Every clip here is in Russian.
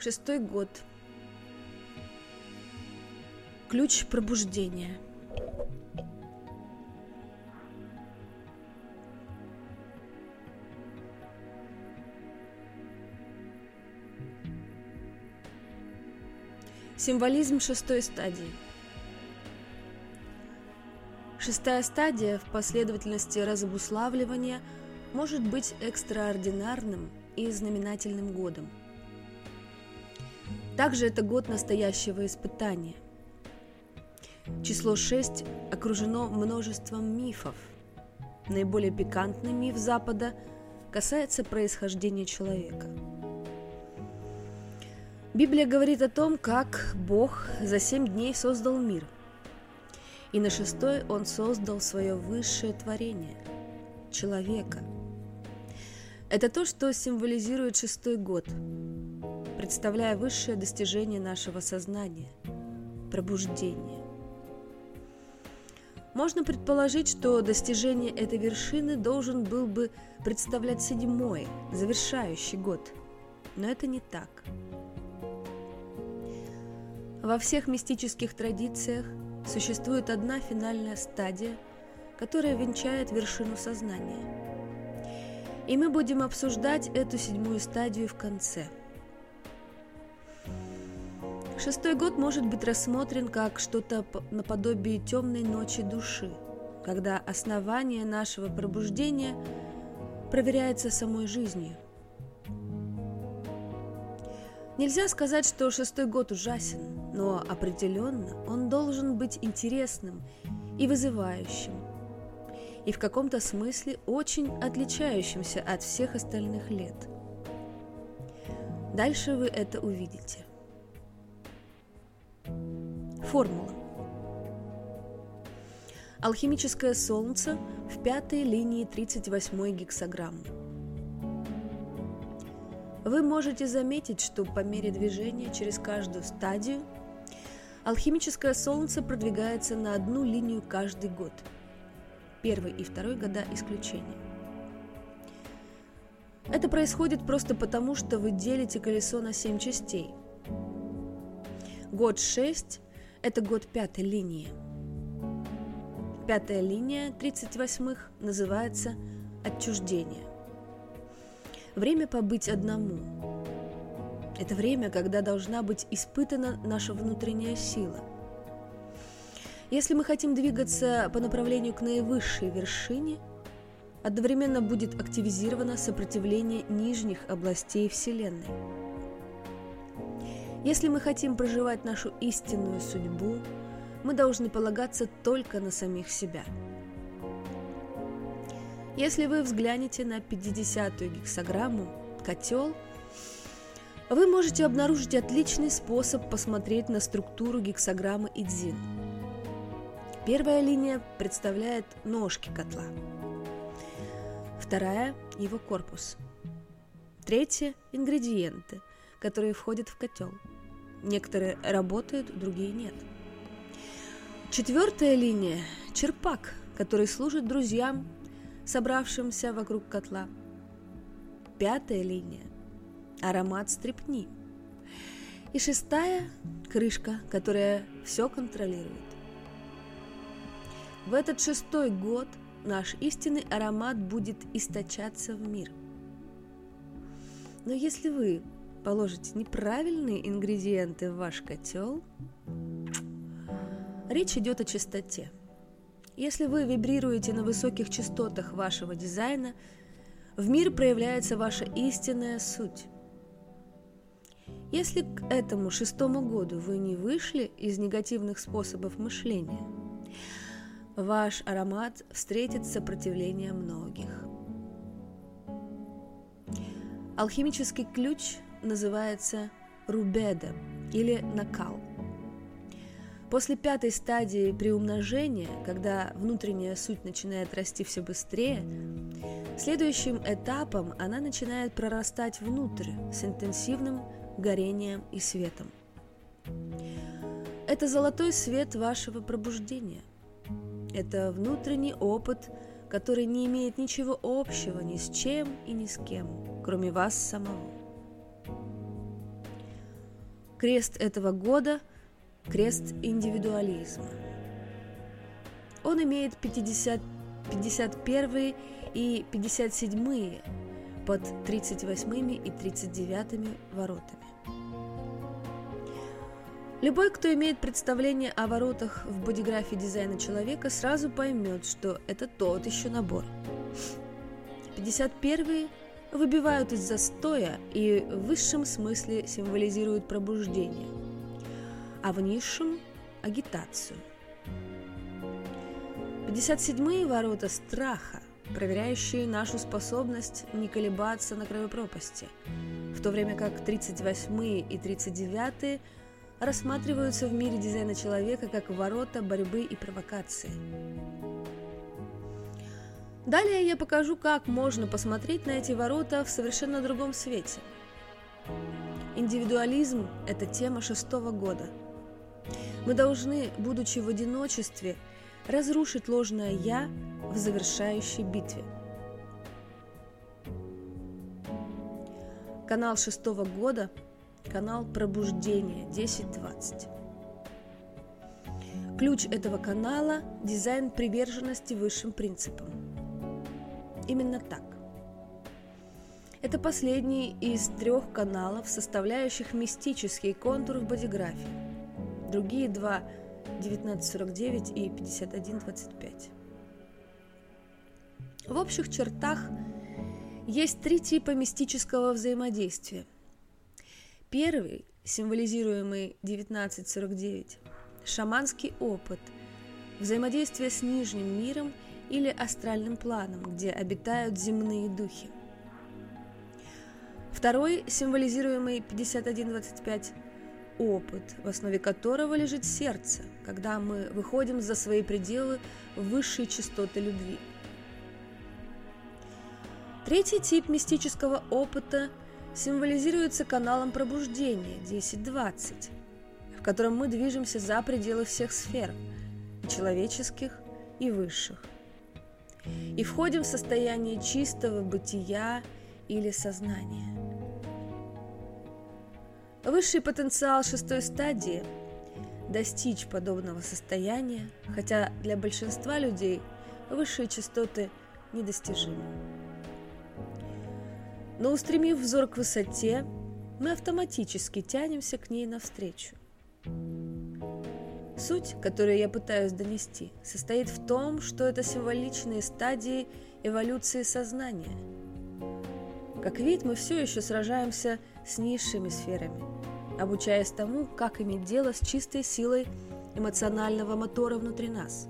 Шестой год. Ключ пробуждения. Символизм шестой стадии. Шестая стадия в последовательности разобуславливания может быть экстраординарным и знаменательным годом. Также это год настоящего испытания. Число 6 окружено множеством мифов. Наиболее пикантный миф Запада касается происхождения человека. Библия говорит о том, как Бог за семь дней создал мир. И на шестой Он создал свое высшее творение – человека. Это то, что символизирует шестой год – представляя высшее достижение нашего сознания – пробуждение. Можно предположить, что достижение этой вершины должен был бы представлять седьмой, завершающий год. Но это не так. Во всех мистических традициях существует одна финальная стадия, которая венчает вершину сознания. И мы будем обсуждать эту седьмую стадию в конце – Шестой год может быть рассмотрен как что-то наподобие темной ночи души, когда основание нашего пробуждения проверяется самой жизнью. Нельзя сказать, что шестой год ужасен, но определенно он должен быть интересным и вызывающим, и в каком-то смысле очень отличающимся от всех остальных лет. Дальше вы это увидите. Формула. Алхимическое солнце в пятой линии 38 гексограммы. Вы можете заметить, что по мере движения через каждую стадию алхимическое солнце продвигается на одну линию каждый год. Первый и второй года исключения. Это происходит просто потому, что вы делите колесо на 7 частей. Год 6 это год пятой линии. Пятая линия 38-х называется отчуждение. Время побыть одному. Это время, когда должна быть испытана наша внутренняя сила. Если мы хотим двигаться по направлению к наивысшей вершине, одновременно будет активизировано сопротивление нижних областей Вселенной – если мы хотим проживать нашу истинную судьбу, мы должны полагаться только на самих себя. Если вы взглянете на 50-ю гексограмму «Котел», вы можете обнаружить отличный способ посмотреть на структуру гексограммы Идзин. Первая линия представляет ножки котла, вторая – его корпус, третья – ингредиенты, которые входят в котел – Некоторые работают, другие нет. Четвертая линия – черпак, который служит друзьям, собравшимся вокруг котла. Пятая линия – аромат стрепни. И шестая – крышка, которая все контролирует. В этот шестой год наш истинный аромат будет источаться в мир. Но если вы положите неправильные ингредиенты в ваш котел, речь идет о чистоте. Если вы вибрируете на высоких частотах вашего дизайна, в мир проявляется ваша истинная суть. Если к этому шестому году вы не вышли из негативных способов мышления, ваш аромат встретит сопротивление многих. Алхимический ключ называется рубеда или накал. После пятой стадии приумножения, когда внутренняя суть начинает расти все быстрее, следующим этапом она начинает прорастать внутрь с интенсивным горением и светом. Это золотой свет вашего пробуждения. Это внутренний опыт, который не имеет ничего общего ни с чем и ни с кем, кроме вас самого. Крест этого года – крест индивидуализма. Он имеет 50, 51 и 57 под 38 и 39 воротами. Любой, кто имеет представление о воротах в бодиграфе дизайна человека, сразу поймет, что это тот еще набор. 51 выбивают из застоя и в высшем смысле символизируют пробуждение, а в низшем – агитацию. 57-е ворота страха, проверяющие нашу способность не колебаться на краю пропасти, в то время как 38-е и 39-е рассматриваются в мире дизайна человека как ворота борьбы и провокации. Далее я покажу, как можно посмотреть на эти ворота в совершенно другом свете. Индивидуализм – это тема шестого года. Мы должны, будучи в одиночестве, разрушить ложное «я» в завершающей битве. Канал шестого года – канал пробуждения 1020. Ключ этого канала – дизайн приверженности высшим принципам. Именно так. Это последний из трех каналов, составляющих мистический контур в бодиграфе. Другие два – 1949 и 5125. В общих чертах есть три типа мистического взаимодействия. Первый, символизируемый 1949, шаманский опыт, взаимодействие с нижним миром или астральным планом, где обитают земные духи. Второй, символизируемый 5125, опыт, в основе которого лежит сердце, когда мы выходим за свои пределы высшей частоты любви. Третий тип мистического опыта символизируется каналом пробуждения 10-20, в котором мы движемся за пределы всех сфер – человеческих и высших. И входим в состояние чистого бытия или сознания – Высший потенциал шестой стадии – достичь подобного состояния, хотя для большинства людей высшие частоты недостижимы. Но устремив взор к высоте, мы автоматически тянемся к ней навстречу. Суть, которую я пытаюсь донести, состоит в том, что это символичные стадии эволюции сознания. Как вид, мы все еще сражаемся с низшими сферами, обучаясь тому, как иметь дело с чистой силой эмоционального мотора внутри нас.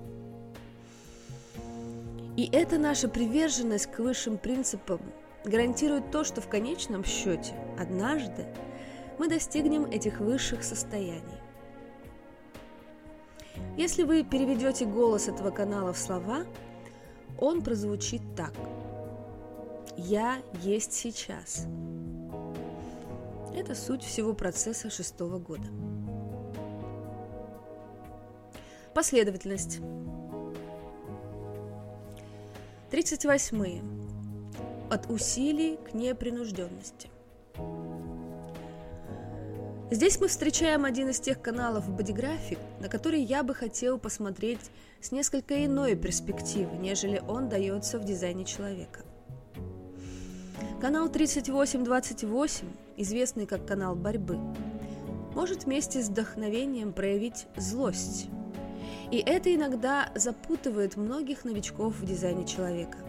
И эта наша приверженность к высшим принципам гарантирует то, что в конечном счете однажды мы достигнем этих высших состояний. Если вы переведете голос этого канала в слова, он прозвучит так. «Я есть сейчас». Это суть всего процесса шестого года. Последовательность. 38. От усилий к непринужденности. Здесь мы встречаем один из тех каналов бодиграфик, на который я бы хотел посмотреть с несколько иной перспективы, нежели он дается в дизайне человека. Канал 3828, известный как канал борьбы, может вместе с вдохновением проявить злость. И это иногда запутывает многих новичков в дизайне человека.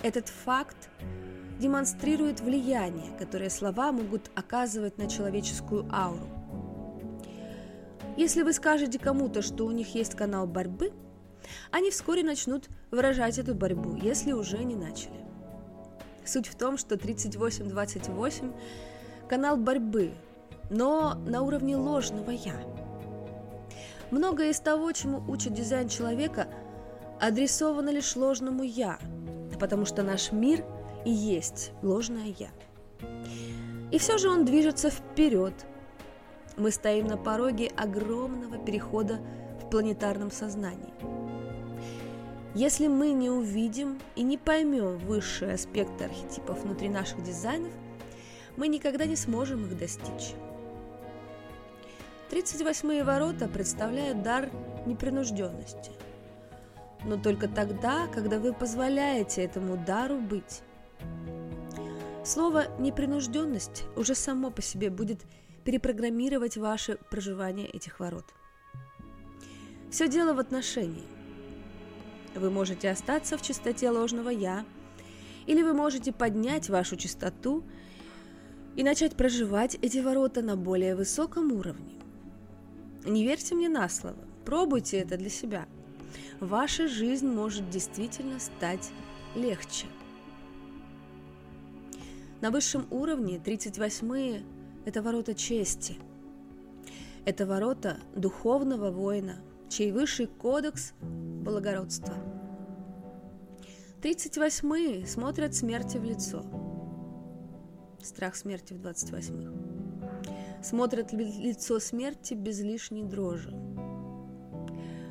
Этот факт демонстрирует влияние, которое слова могут оказывать на человеческую ауру. Если вы скажете кому-то, что у них есть канал борьбы, они вскоре начнут выражать эту борьбу, если уже не начали. Суть в том, что 3828 – канал борьбы, но на уровне ложного «я». Многое из того, чему учит дизайн человека, адресовано лишь ложному «я», потому что наш мир и есть ложное «я». И все же он движется вперед. Мы стоим на пороге огромного перехода в планетарном сознании – если мы не увидим и не поймем высшие аспекты архетипов внутри наших дизайнов, мы никогда не сможем их достичь. 38-е ворота представляют дар непринужденности. Но только тогда, когда вы позволяете этому дару быть. Слово «непринужденность» уже само по себе будет перепрограммировать ваше проживание этих ворот. Все дело в отношении. Вы можете остаться в чистоте ложного «я», или вы можете поднять вашу чистоту и начать проживать эти ворота на более высоком уровне. Не верьте мне на слово, пробуйте это для себя. Ваша жизнь может действительно стать легче. На высшем уровне 38-е – это ворота чести. Это ворота духовного воина, чей высший кодекс – благородство. 38-е смотрят смерти в лицо. Страх смерти в 28-х смотрят лицо смерти без лишней дрожи.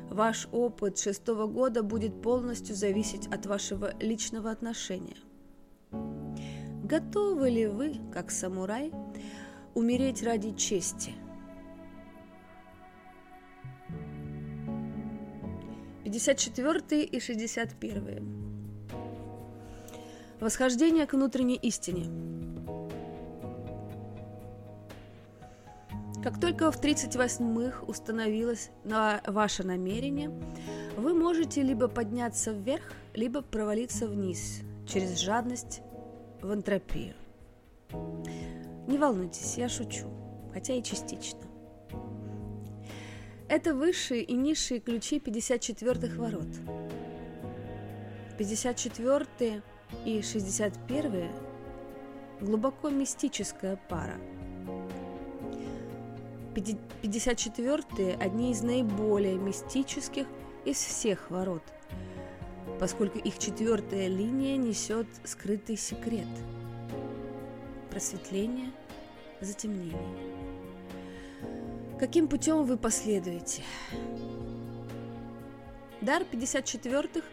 Ваш опыт шестого года будет полностью зависеть от вашего личного отношения. Готовы ли вы, как самурай, умереть ради чести? Пятьдесят четвертые и шестьдесят первые. Восхождение к внутренней истине – Как только в 38-х установилось на ваше намерение, вы можете либо подняться вверх, либо провалиться вниз через жадность в энтропию. Не волнуйтесь, я шучу, хотя и частично. Это высшие и низшие ключи 54-х ворот. 54 и 61 глубоко мистическая пара – 54-е – одни из наиболее мистических из всех ворот, поскольку их четвертая линия несет скрытый секрет – просветление, затемнение. Каким путем вы последуете? Дар 54-х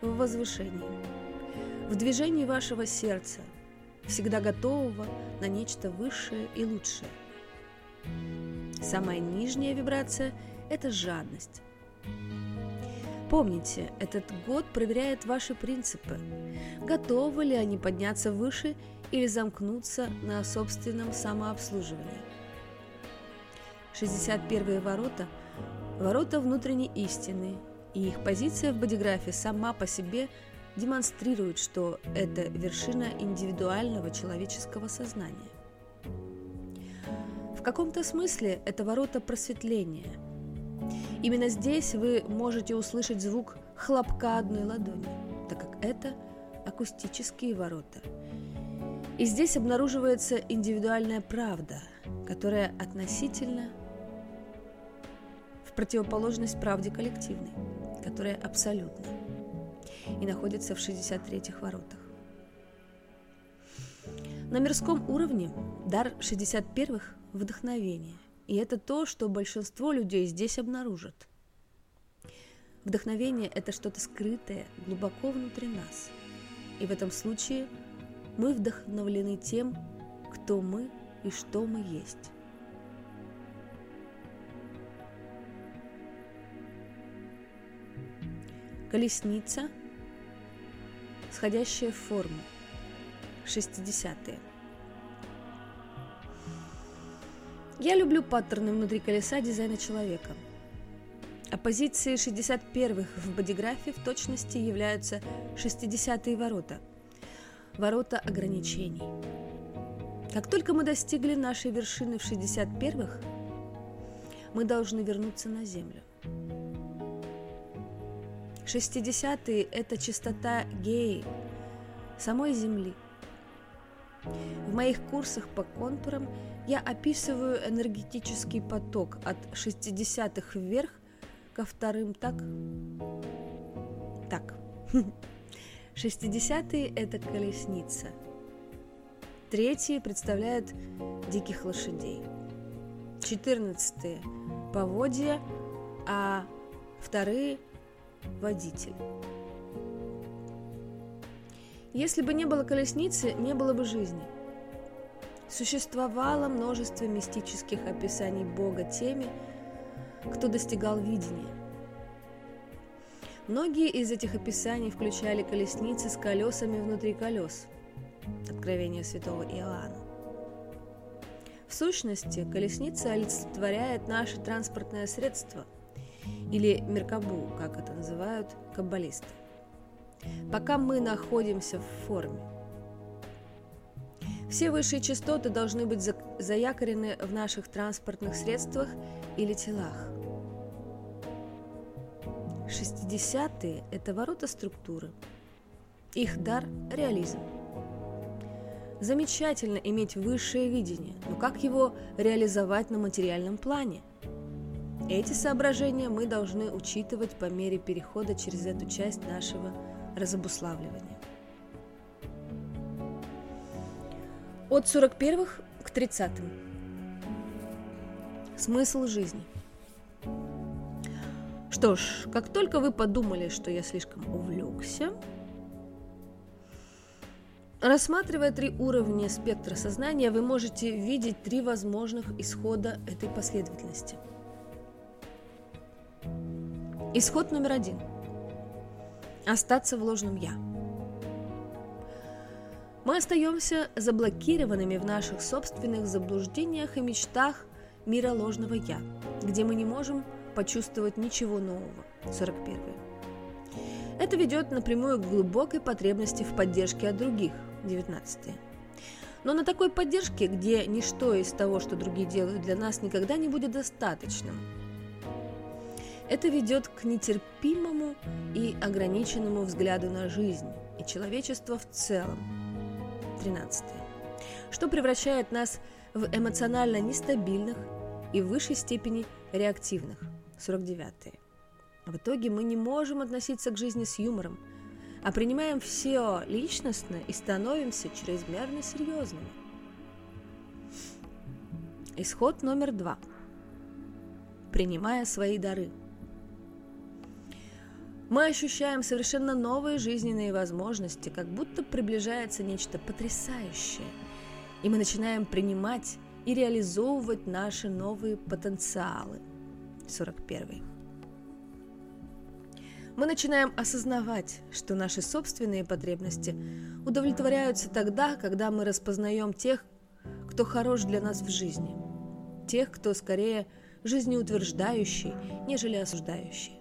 в возвышении, в движении вашего сердца, всегда готового на нечто высшее и лучшее – Самая нижняя вибрация – это жадность. Помните, этот год проверяет ваши принципы. Готовы ли они подняться выше или замкнуться на собственном самообслуживании? 61 ворота – ворота внутренней истины, и их позиция в бодиграфе сама по себе демонстрирует, что это вершина индивидуального человеческого сознания каком-то смысле это ворота просветления. Именно здесь вы можете услышать звук хлопка одной ладони, так как это акустические ворота. И здесь обнаруживается индивидуальная правда, которая относительно в противоположность правде коллективной, которая абсолютна и находится в 63-х воротах. На мирском уровне дар 61-х вдохновение. И это то, что большинство людей здесь обнаружат. Вдохновение – это что-то скрытое глубоко внутри нас. И в этом случае мы вдохновлены тем, кто мы и что мы есть. Колесница, сходящая в форму, 60-е. Я люблю паттерны внутри колеса дизайна человека. А позиции 61-х в бодиграфе в точности являются 60-е ворота. Ворота ограничений. Как только мы достигли нашей вершины в 61-х, мы должны вернуться на Землю. 60-е – это чистота геи, самой Земли – в моих курсах по контурам я описываю энергетический поток от 60-х вверх ко вторым так. Так. 60-е – это колесница. Третьи представляют диких лошадей. 14-е – поводья, а вторые – водитель. Если бы не было колесницы, не было бы жизни. Существовало множество мистических описаний Бога теми, кто достигал видения. Многие из этих описаний включали колесницы с колесами внутри колес. Откровение святого Иоанна. В сущности, колесница олицетворяет наше транспортное средство, или меркабу, как это называют каббалисты, пока мы находимся в форме. Все высшие частоты должны быть заякорены в наших транспортных средствах или телах. 60-е – это ворота структуры. Их дар – реализм. Замечательно иметь высшее видение, но как его реализовать на материальном плане? Эти соображения мы должны учитывать по мере перехода через эту часть нашего разобуславливания. От 41-х к 30-м. Смысл жизни – что ж, как только вы подумали, что я слишком увлекся, рассматривая три уровня спектра сознания, вы можете видеть три возможных исхода этой последовательности. Исход номер один. Остаться в ложном «я». Мы остаемся заблокированными в наших собственных заблуждениях и мечтах мира ложного «я», где мы не можем почувствовать ничего нового. 41. Это ведет напрямую к глубокой потребности в поддержке от других. 19. Но на такой поддержке, где ничто из того, что другие делают для нас, никогда не будет достаточным. Это ведет к нетерпимому и ограниченному взгляду на жизнь и человечество в целом. 13. Что превращает нас в эмоционально нестабильных и в высшей степени реактивных. 49. В итоге мы не можем относиться к жизни с юмором, а принимаем все личностно и становимся чрезмерно серьезными. Исход номер два. Принимая свои дары. Мы ощущаем совершенно новые жизненные возможности, как будто приближается нечто потрясающее, и мы начинаем принимать и реализовывать наши новые потенциалы – 41. Мы начинаем осознавать, что наши собственные потребности удовлетворяются тогда, когда мы распознаем тех, кто хорош для нас в жизни, тех, кто скорее жизнеутверждающий, нежели осуждающий.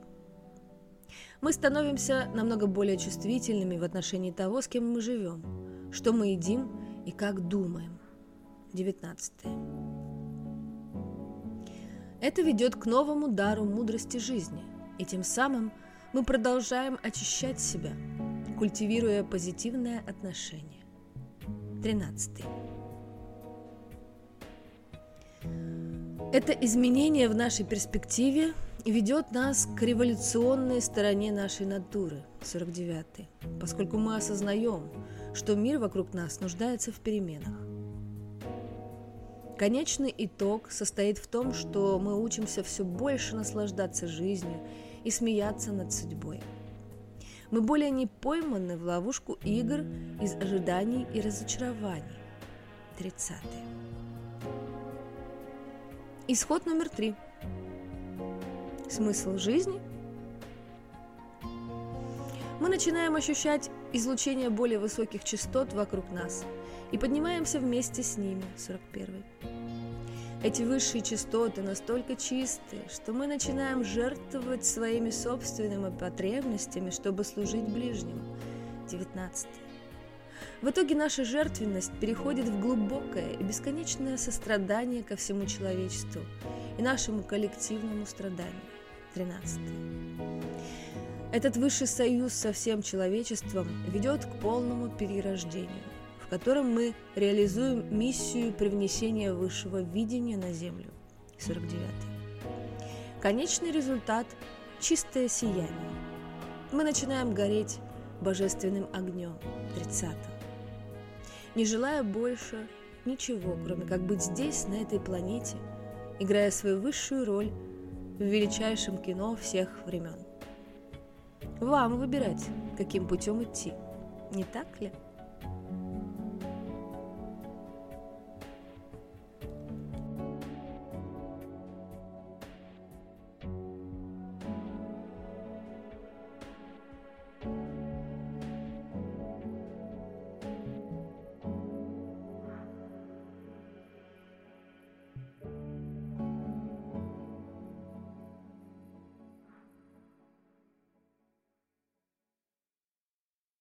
Мы становимся намного более чувствительными в отношении того, с кем мы живем, что мы едим и как думаем. 19. Это ведет к новому дару мудрости жизни, и тем самым мы продолжаем очищать себя, культивируя позитивное отношение. 13. Это изменение в нашей перспективе ведет нас к революционной стороне нашей натуры, 49 поскольку мы осознаем, что мир вокруг нас нуждается в переменах. Конечный итог состоит в том, что мы учимся все больше наслаждаться жизнью и смеяться над судьбой. Мы более не пойманы в ловушку игр из ожиданий и разочарований. 30. Исход номер три. Смысл жизни. Мы начинаем ощущать излучение более высоких частот вокруг нас – и поднимаемся вместе с ними, 41. Эти высшие частоты настолько чистые, что мы начинаем жертвовать своими собственными потребностями, чтобы служить ближним, 19. В итоге наша жертвенность переходит в глубокое и бесконечное сострадание ко всему человечеству и нашему коллективному страданию. 13. Этот высший союз со всем человечеством ведет к полному перерождению в котором мы реализуем миссию привнесения высшего видения на Землю. 49. Конечный результат – чистое сияние. Мы начинаем гореть божественным огнем. 30. Не желая больше ничего, кроме как быть здесь, на этой планете, играя свою высшую роль в величайшем кино всех времен. Вам выбирать, каким путем идти, не так ли?